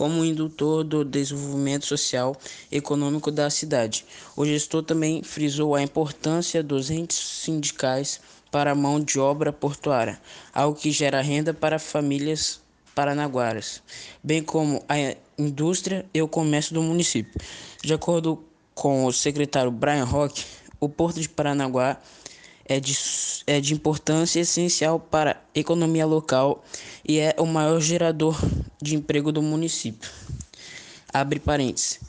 como indutor do desenvolvimento social e econômico da cidade. O gestor também frisou a importância dos entes sindicais para a mão de obra portuária, algo que gera renda para famílias paranaguaras, bem como a indústria e o comércio do município. De acordo com o secretário Brian Rock, o Porto de Paranaguá é de, é de importância essencial para a economia local e é o maior gerador de emprego do município. Abre parênteses.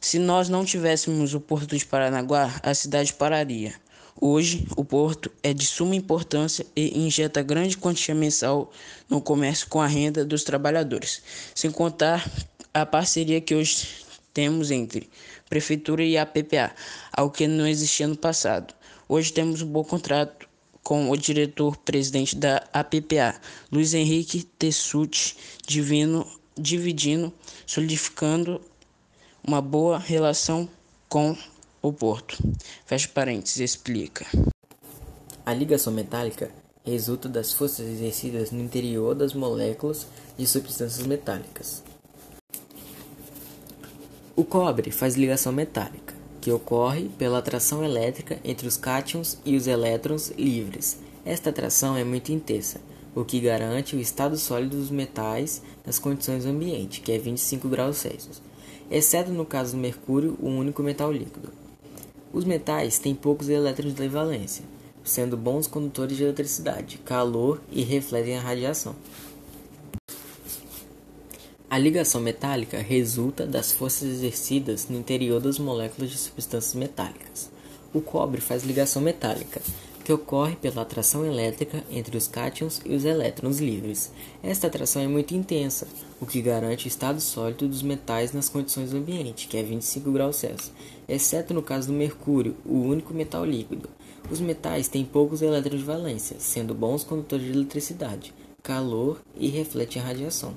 Se nós não tivéssemos o Porto de Paranaguá, a cidade pararia. Hoje, o porto é de suma importância e injeta grande quantia mensal no comércio com a renda dos trabalhadores, sem contar a parceria que hoje temos entre prefeitura e a PPA, algo que não existia no passado. Hoje temos um bom contrato com o diretor-presidente da APPA, Luiz Henrique Tessuti, divino, dividindo, solidificando uma boa relação com o porto. Fecha parênteses, explica. A ligação metálica resulta das forças exercidas no interior das moléculas de substâncias metálicas. O cobre faz ligação metálica, que ocorre pela atração elétrica entre os cátions e os elétrons livres. Esta atração é muito intensa, o que garante o estado sólido dos metais nas condições do ambiente, que é 25 graus Celsius, exceto no caso do mercúrio, o único metal líquido. Os metais têm poucos elétrons de valência, sendo bons condutores de eletricidade, calor e refletem a radiação. A ligação metálica resulta das forças exercidas no interior das moléculas de substâncias metálicas. O cobre faz ligação metálica, que ocorre pela atração elétrica entre os cátions e os elétrons livres. Esta atração é muito intensa, o que garante o estado sólido dos metais nas condições do ambiente, que é 25 graus Celsius, exceto no caso do mercúrio, o único metal líquido. Os metais têm poucos elétrons de valência, sendo bons condutores de eletricidade, calor e refletem a radiação.